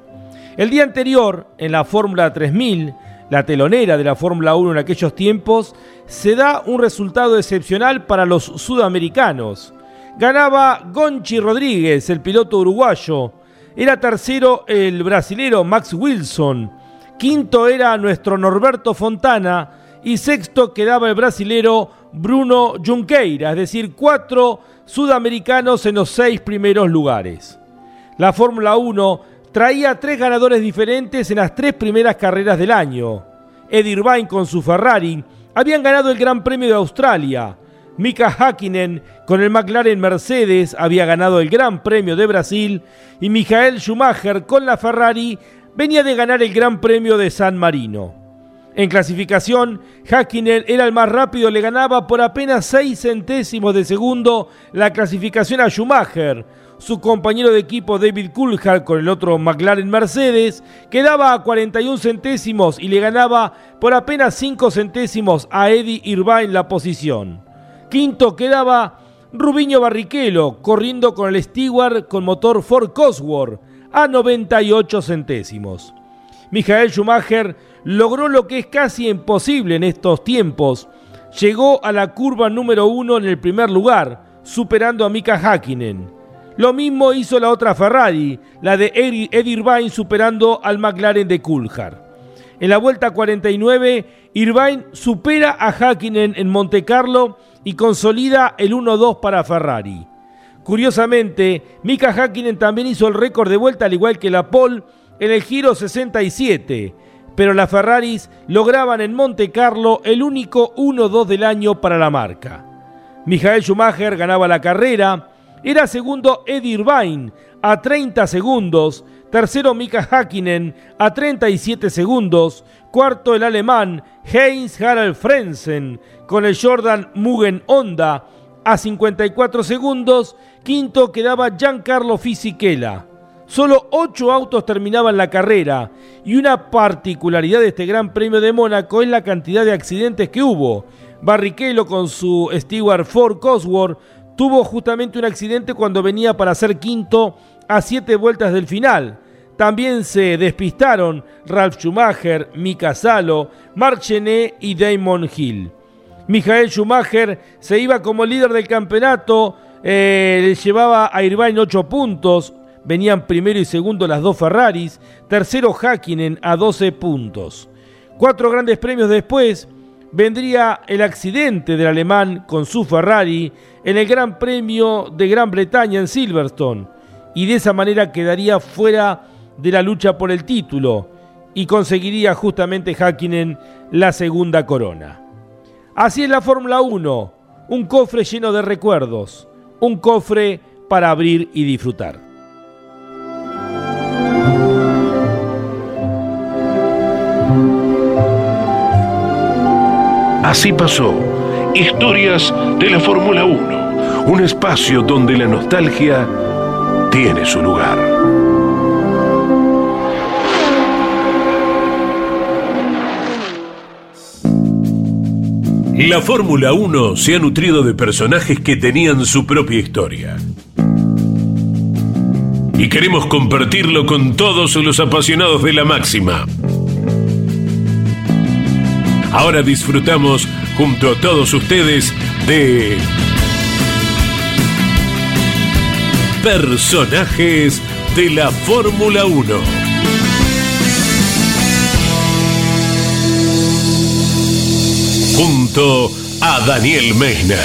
El día anterior, en la Fórmula 3000, la telonera de la Fórmula 1 en aquellos tiempos, se da un resultado excepcional para los sudamericanos. Ganaba Gonchi Rodríguez, el piloto uruguayo. Era tercero el brasilero Max Wilson. Quinto era nuestro Norberto Fontana. Y sexto quedaba el brasilero Bruno Junqueira, es decir, cuatro sudamericanos en los seis primeros lugares. La Fórmula 1 traía tres ganadores diferentes en las tres primeras carreras del año. Eddie Irvine con su Ferrari habían ganado el Gran Premio de Australia. Mika Hakkinen con el McLaren Mercedes había ganado el Gran Premio de Brasil y Michael Schumacher con la Ferrari venía de ganar el Gran Premio de San Marino. En clasificación, Hakkinen era el más rápido, le ganaba por apenas 6 centésimos de segundo la clasificación a Schumacher, su compañero de equipo David Coulthard con el otro McLaren Mercedes quedaba a 41 centésimos y le ganaba por apenas 5 centésimos a Eddie Irvine la posición. Quinto quedaba Rubiño Barrichello corriendo con el Stewart con motor Ford Cosworth a 98 centésimos. Michael Schumacher logró lo que es casi imposible en estos tiempos. Llegó a la curva número uno en el primer lugar, superando a Mika Hakkinen. Lo mismo hizo la otra Ferrari, la de Eddie Irvine superando al McLaren de Coulthard. En la vuelta 49, Irvine supera a Hakkinen en Monte Carlo y consolida el 1-2 para Ferrari. Curiosamente, Mika Hakkinen también hizo el récord de vuelta al igual que la Pole en el Giro 67, pero las Ferraris lograban en Monte Carlo el único 1-2 del año para la marca. Michael Schumacher ganaba la carrera, era segundo Eddie Irvine a 30 segundos, tercero Mika Hakkinen a 37 segundos, cuarto el alemán Heinz Harald Frenzen con el Jordan Mugen Honda a 54 segundos, quinto quedaba Giancarlo Fisichella. Solo ocho autos terminaban la carrera y una particularidad de este Gran Premio de Mónaco es la cantidad de accidentes que hubo. Barrichello con su Stewart Ford Cosworth tuvo justamente un accidente cuando venía para ser quinto a siete vueltas del final. También se despistaron Ralf Schumacher, Mika Salo, Marc Chenet y Damon Hill. Michael Schumacher se iba como líder del campeonato, eh, le llevaba a Irvine 8 puntos, venían primero y segundo las dos Ferraris, tercero Hakkinen a 12 puntos. Cuatro grandes premios después, vendría el accidente del alemán con su Ferrari en el Gran Premio de Gran Bretaña en Silverstone y de esa manera quedaría fuera de la lucha por el título y conseguiría justamente Hakkinen la segunda corona. Así es la Fórmula 1, un cofre lleno de recuerdos, un cofre para abrir y disfrutar. Así pasó. Historias de la Fórmula 1. Un espacio donde la nostalgia tiene su lugar. La Fórmula 1 se ha nutrido de personajes que tenían su propia historia. Y queremos compartirlo con todos los apasionados de la máxima. Ahora disfrutamos junto a todos ustedes de personajes de la Fórmula 1. junto a Daniel Meisner.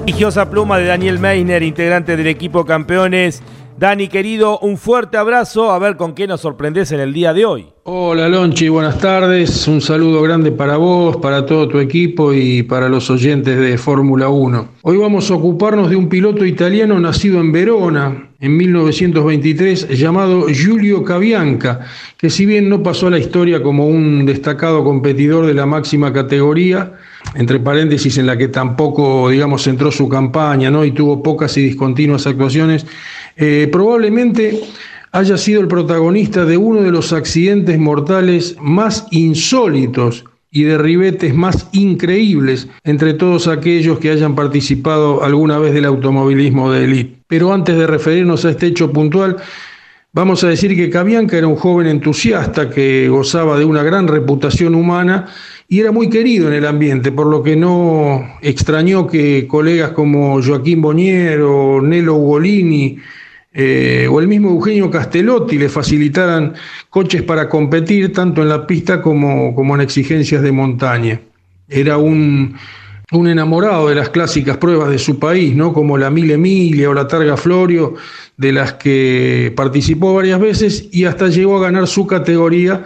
Religiosa pluma de Daniel Meisner, integrante del equipo campeones. Dani, querido, un fuerte abrazo. A ver con qué nos sorprendes en el día de hoy. Hola Lonchi, buenas tardes. Un saludo grande para vos, para todo tu equipo y para los oyentes de Fórmula 1. Hoy vamos a ocuparnos de un piloto italiano nacido en Verona, en 1923 llamado Giulio Cabianca, que si bien no pasó a la historia como un destacado competidor de la máxima categoría, entre paréntesis en la que tampoco, digamos, centró su campaña ¿no? y tuvo pocas y discontinuas actuaciones, eh, probablemente haya sido el protagonista de uno de los accidentes mortales más insólitos y de ribetes más increíbles entre todos aquellos que hayan participado alguna vez del automovilismo de élite. Pero antes de referirnos a este hecho puntual, vamos a decir que Cabianca era un joven entusiasta que gozaba de una gran reputación humana y era muy querido en el ambiente, por lo que no extrañó que colegas como Joaquín Bonier o Nelo Ugolini eh, o el mismo Eugenio Castellotti le facilitaran coches para competir tanto en la pista como, como en exigencias de montaña. Era un, un, enamorado de las clásicas pruebas de su país, ¿no? como la Mil Emilia o la Targa Florio, de las que participó varias veces y hasta llegó a ganar su categoría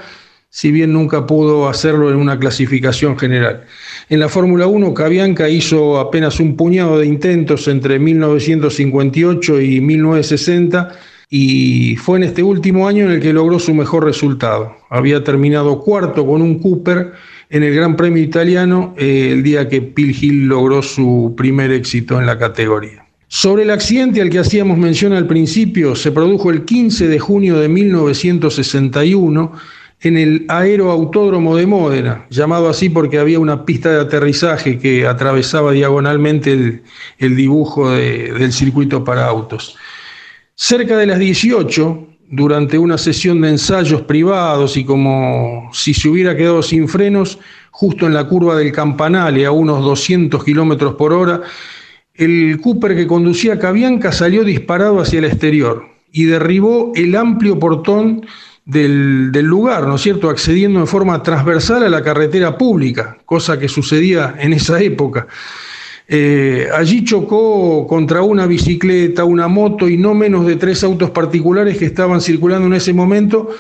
si bien nunca pudo hacerlo en una clasificación general. En la Fórmula 1, Cabianca hizo apenas un puñado de intentos entre 1958 y 1960 y fue en este último año en el que logró su mejor resultado. Había terminado cuarto con un Cooper en el Gran Premio Italiano eh, el día que Phil Hill logró su primer éxito en la categoría. Sobre el accidente al que hacíamos mención al principio, se produjo el 15 de junio de 1961 en el aeroautódromo de Módena, llamado así porque había una pista de aterrizaje que atravesaba diagonalmente el, dibujo del circuito para autos. Cerca de las 18, durante una sesión de ensayos privados y como si se hubiera quedado sin frenos, justo en la curva del Campanale a unos 200 kilómetros por hora, el Cooper que conducía Cabianca salió disparado hacia el exterior y derribó el amplio portón del, lugar, ¿no es cierto?, accediendo en forma transversal a la carretera pública, cosa que sucedía en esa época. Eh, allí chocó contra una bicicleta, una moto y no menos de tres autos particulares que estaban circulando en ese momento,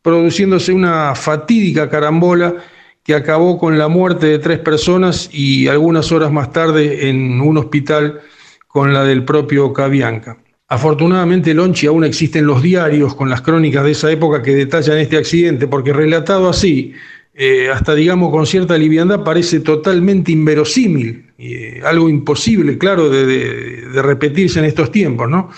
produciéndose una fatídica carambola que acabó con la muerte de tres personas y algunas horas más tarde en un hospital con la del propio Cabianca. Afortunadamente, Lonchi aún existen los diarios con las crónicas de esa época que detallan este accidente, porque relatado así, eh, hasta digamos con cierta liviandad, parece totalmente inverosímil, eh, algo imposible, claro, de, repetirse en estos tiempos, ¿no?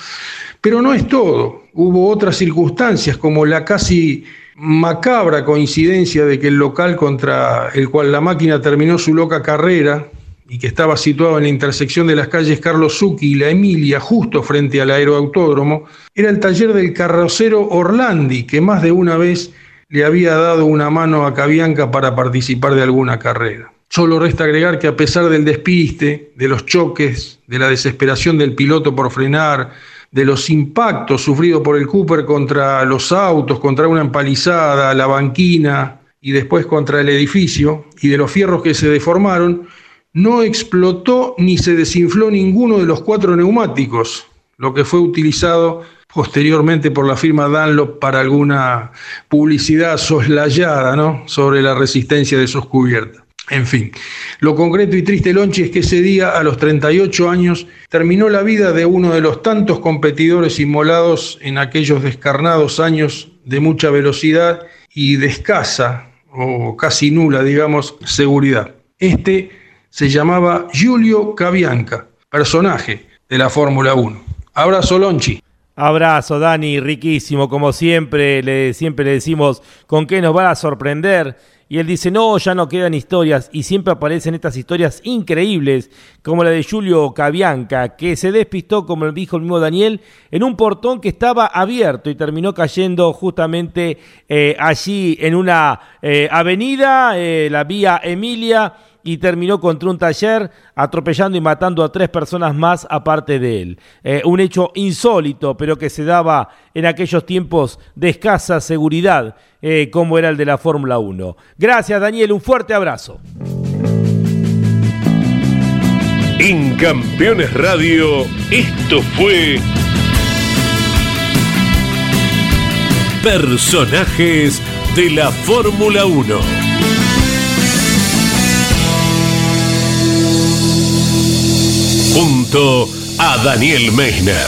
Pero no es todo. Hubo otras circunstancias, como la casi macabra coincidencia de que el local contra el cual la máquina terminó su loca carrera, y que estaba situado en la intersección de las calles Carlos Zucchi y La Emilia, justo frente al aeroautódromo, era el taller del carrocero Orlandi, que más de una vez le había dado una mano a Cabianca para participar de alguna carrera. Solo resta agregar que a pesar del despiste, de los choques, de la desesperación del piloto por frenar, de los impactos sufridos por el Cooper contra los autos, contra una empalizada, la banquina y después contra el edificio, y de los fierros que se deformaron, no explotó ni se desinfló ninguno de los cuatro neumáticos, lo que fue utilizado posteriormente por la firma Dunlop para alguna publicidad soslayada ¿no? sobre la resistencia de sus cubiertas. En fin, lo concreto y triste, Lonchi, es que ese día, a los 38 años, terminó la vida de uno de los tantos competidores inmolados en aquellos descarnados años de mucha velocidad y de escasa o casi nula, digamos, seguridad. Este se llamaba Giulio Cabianca, personaje de la Fórmula 1. Abrazo, Lonchi. Abrazo, Dani, riquísimo, como siempre, le, siempre le decimos con qué nos va a sorprender y él dice, no, ya no quedan historias y siempre aparecen estas historias increíbles como la de Julio Cabianca, que se despistó, como dijo el mismo Daniel, en un portón que estaba abierto y terminó cayendo justamente eh, allí en una eh, avenida, eh, la vía Emilia, y terminó contra un taller atropellando y matando a tres personas más aparte de él. Eh, un hecho insólito, pero que se daba en aquellos tiempos de escasa seguridad, eh, como era el de la Fórmula 1. Gracias Daniel, un fuerte abrazo. En Campeones Radio, esto fue Personajes de la Fórmula 1. Junto a Daniel Meissner.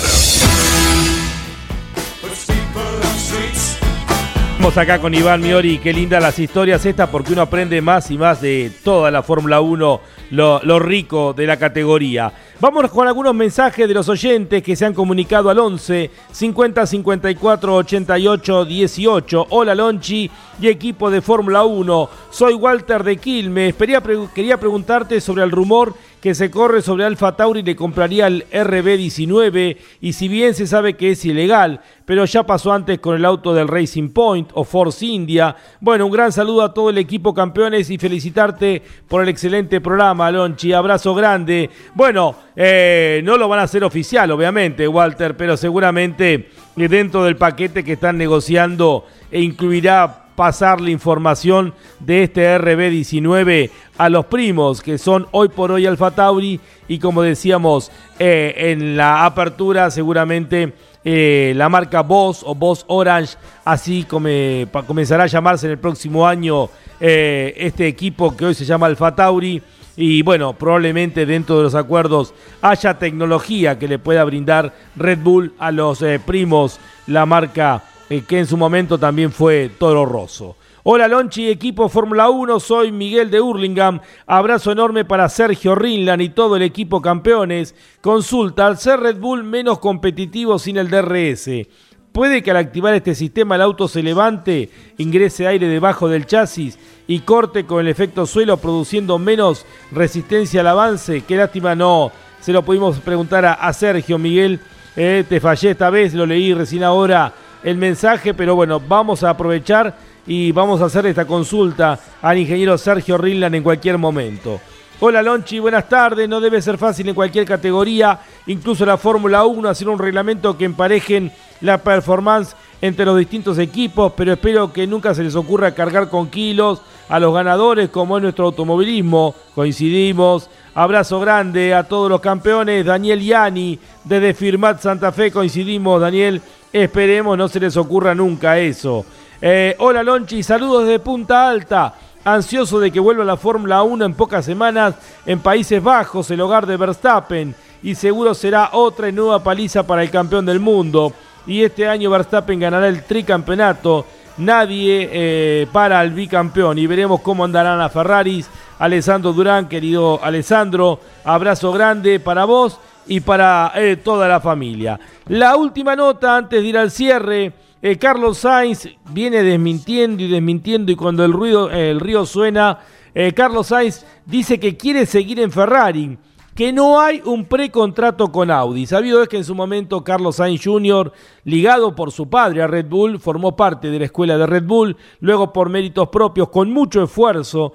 Estamos acá con Iván Miori, qué lindas las historias estas porque uno aprende más y más de toda la Fórmula 1, lo, lo, rico de la categoría. Vamos con algunos mensajes de los oyentes que se han comunicado al 11 50 54 88 18. Hola Lonchi y equipo de Fórmula 1. Soy Walter de Quilmes. Quería, preguntarte sobre el rumor que se corre sobre Alfa Tauri le compraría el RB19 y si bien se sabe que es ilegal, pero ya pasó antes con el auto del Racing Point o Force India. Bueno, un gran saludo a todo el equipo campeones y felicitarte por el excelente programa, Lonchi. Abrazo grande. Bueno, eh, no lo van a hacer oficial, obviamente, Walter, pero seguramente dentro del paquete que están negociando e incluirá pasar la información de este RB19 a los primos, que son hoy por hoy Alfa Tauri, y como decíamos eh, en la apertura, seguramente eh, la marca Boss o Boss Orange, así comenzará a llamarse en el próximo año eh, este equipo que hoy se llama Alfa Tauri. Y bueno, probablemente dentro de los acuerdos haya tecnología que le pueda brindar Red Bull a los primos, la marca eh, que en su momento también fue Toro Rosso. Hola Lonchi, equipo Fórmula 1, soy Miguel de Hurlingham. Abrazo enorme para Sergio Rinland y todo el equipo campeones. Consulta, al ser Red Bull menos competitivo sin el DRS, ¿puede que al activar este sistema el auto se levante, ingrese aire debajo del chasis y corte con el efecto suelo produciendo menos resistencia al avance? Qué lástima no, se lo pudimos preguntar a, Sergio Miguel. Eh, te fallé esta vez, lo leí recién ahora el mensaje, pero bueno, vamos a aprovechar y vamos a hacer esta consulta al ingeniero Sergio Rinland en cualquier momento. Hola Lonchi, buenas tardes. No debe ser fácil en cualquier categoría, incluso la Fórmula 1, hacer un reglamento que emparejen la performance entre los distintos equipos, pero espero que nunca se les ocurra cargar con kilos a los ganadores como es nuestro automovilismo. Coincidimos. Abrazo grande a todos los campeones. Daniel Yani, desde Firmat Santa Fe, coincidimos, Daniel. Esperemos no se les ocurra nunca eso. Eh, hola Lonchi, saludos de Punta Alta. Ansioso de que vuelva la Fórmula 1 en pocas semanas en Países Bajos, el hogar de Verstappen. Y seguro será otra y nueva paliza para el campeón del mundo. Y este año Verstappen ganará el tricampeonato. Nadie eh, para al bicampeón. Y veremos cómo andarán a Ferraris. Alessandro Durán, querido Alessandro, abrazo grande para vos y para eh, toda la familia. La última nota antes de ir al cierre. Eh, Carlos Sainz viene desmintiendo y desmintiendo y cuando el, ruido, el río suena, eh, Carlos Sainz dice que quiere seguir en Ferrari que no hay un precontrato con Audi. Sabido es que en su momento Carlos Sainz Jr., ligado por su padre a Red Bull, formó parte de la escuela de Red Bull, luego por méritos propios, con mucho esfuerzo,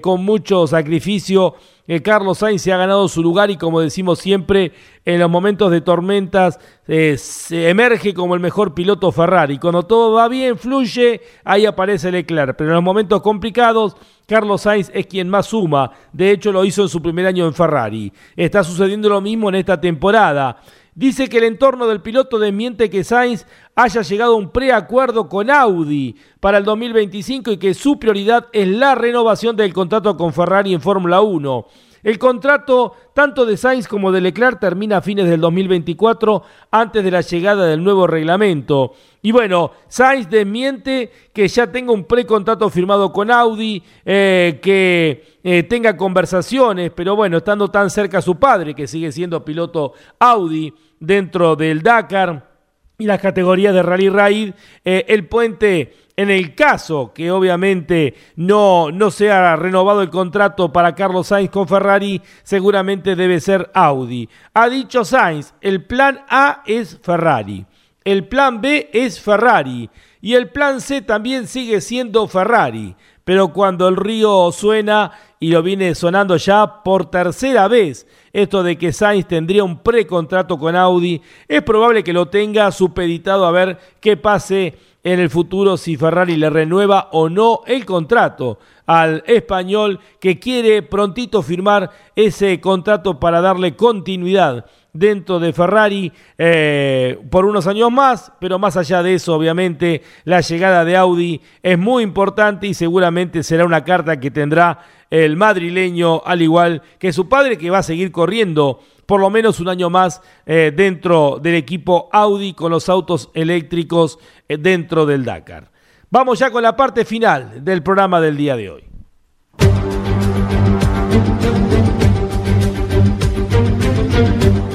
con mucho sacrificio, eh, Carlos Sainz se ha ganado su lugar y como decimos siempre, en los momentos de tormentas eh, se emerge como el mejor piloto Ferrari. Cuando todo va bien, fluye, ahí aparece Leclerc. Pero en los momentos complicados, Carlos Sainz es quien más suma. De hecho, lo hizo en su primer año en Ferrari. Está sucediendo lo mismo en esta temporada. Dice que el entorno del piloto desmiente que Sainz haya llegado a un preacuerdo con Audi para el 2025 y que su prioridad es la renovación del contrato con Ferrari en Fórmula 1. El contrato tanto de Sainz como de Leclerc termina a fines del 2024 antes de la llegada del nuevo reglamento. Y bueno, Sainz desmiente que ya tenga un precontrato firmado con Audi, eh, que eh, tenga conversaciones, pero bueno, estando tan cerca a su padre, que sigue siendo piloto Audi dentro del Dakar y las categorías de Rally Raid, eh, el puente En el caso que obviamente no, no sea renovado el contrato para Carlos Sainz con Ferrari, seguramente debe ser Audi. Ha dicho Sainz, el plan A es Ferrari, el plan B es Ferrari y el plan C también sigue siendo Ferrari. Pero cuando el río suena y lo viene sonando ya por tercera vez, esto de que Sainz tendría un precontrato con Audi, es probable que lo tenga supeditado a ver qué pase en el futuro si Ferrari le renueva o no el contrato al español que quiere prontito firmar ese contrato para darle continuidad dentro de Ferrari eh, por unos años más, pero más allá de eso, obviamente, la llegada de Audi es muy importante y seguramente será una carta que tendrá el madrileño, al igual que su padre, que va a seguir corriendo por lo menos un año más eh, dentro del equipo Audi con los autos eléctricos eh, dentro del Dakar. Vamos ya con la parte final del programa del día de hoy.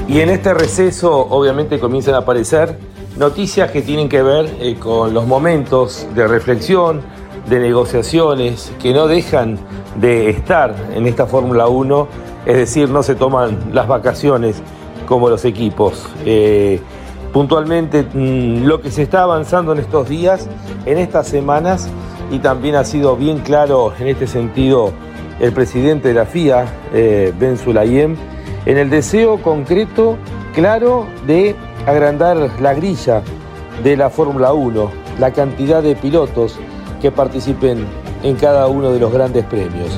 Y en este receso obviamente comienzan a aparecer noticias que tienen que ver eh, con los momentos de reflexión, de negociaciones que no dejan de estar en esta Fórmula 1, es decir, no se toman las vacaciones como los equipos. Eh, puntualmente mm, lo que se está avanzando en estos días, en estas semanas, y también ha sido bien claro en este sentido el presidente de la FIA, eh, Ben Sulayem, en el deseo concreto, claro, de agrandar la grilla de la Fórmula 1, la cantidad de pilotos que participen en cada uno de los grandes premios.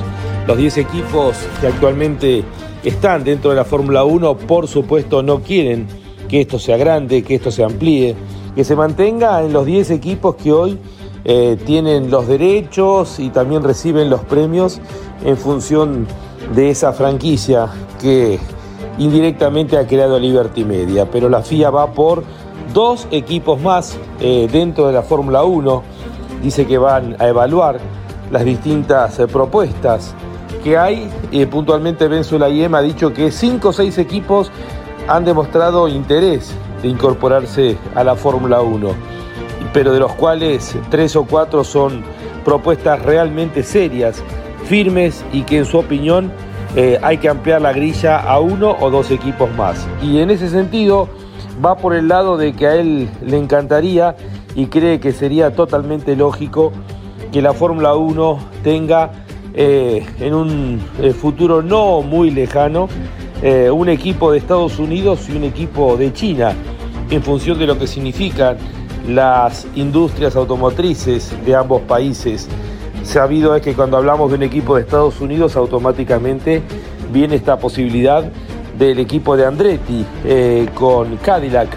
Los 10 equipos que actualmente están dentro de la Fórmula 1, por supuesto, no quieren que esto sea grande, que esto se amplíe, que se mantenga en los 10 equipos que hoy eh, tienen los derechos y también reciben los premios en función de esa franquicia que indirectamente ha creado Liberty Media. Pero la FIA va por dos equipos más eh, dentro de la Fórmula 1 dice que van a evaluar las distintas eh, propuestas que hay. Eh, puntualmente Benzuela Yem ha dicho que cinco o seis equipos han demostrado interés de incorporarse a la Fórmula 1, pero de los cuales tres o cuatro son propuestas realmente serias, firmes y que en su opinión eh, hay que ampliar la grilla a uno o dos equipos más. Y en ese sentido va por el lado de que a él le encantaría y cree que sería totalmente lógico que la Fórmula 1 tenga eh, en un eh, futuro no muy lejano eh, un equipo de Estados Unidos y un equipo de China en función de lo que significan las industrias automotrices de ambos países. Sabido es que cuando hablamos de un equipo de Estados Unidos automáticamente viene esta posibilidad del equipo de Andretti con Cadillac,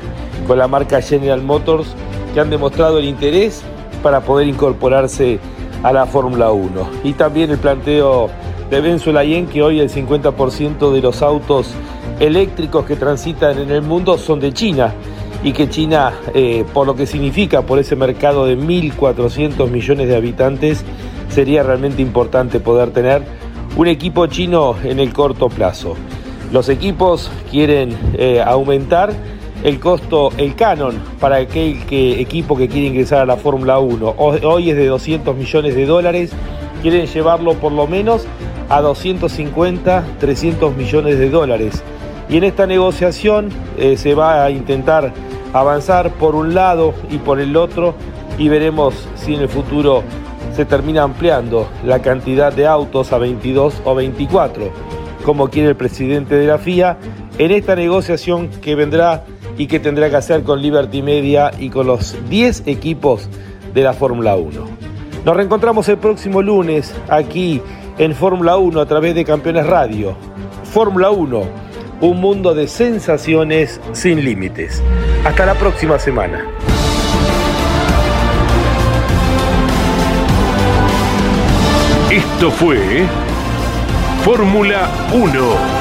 con la marca General Motors que han demostrado el interés para poder incorporarse a la Fórmula 1. Y también el planteo de Ben Sulayen que hoy el 50% de los autos eléctricos que transitan en el mundo son de China y que China, eh, por lo que significa, por ese mercado de 1.400 millones de habitantes, sería realmente importante poder tener un equipo chino en el corto plazo. Los equipos quieren eh, aumentar el costo, el canon para aquel que, equipo que quiere ingresar a la Fórmula 1. Hoy es de 200 millones de dólares, quieren llevarlo por lo menos a 250, 300 millones de dólares. Y en esta negociación eh, se va a intentar avanzar por un lado y por el otro y veremos si en el futuro se termina ampliando la cantidad de autos a 22 o 24, como quiere el presidente de la FIA, en esta negociación que vendrá y que tendrá que hacer con Liberty Media y con los 10 equipos de la Fórmula 1. Nos reencontramos el próximo lunes aquí en Fórmula 1 a través de Campeones Radio. Fórmula 1, un mundo de sensaciones sin límites. Hasta la próxima semana. Esto fue Fórmula 1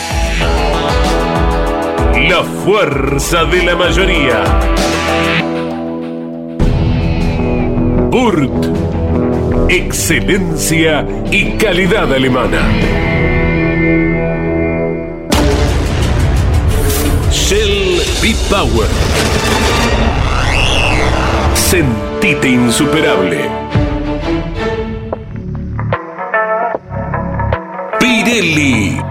La fuerza de la mayoría. Burt. Excelencia y calidad alemana. Shell B-Power. Sentite insuperable. Pirelli.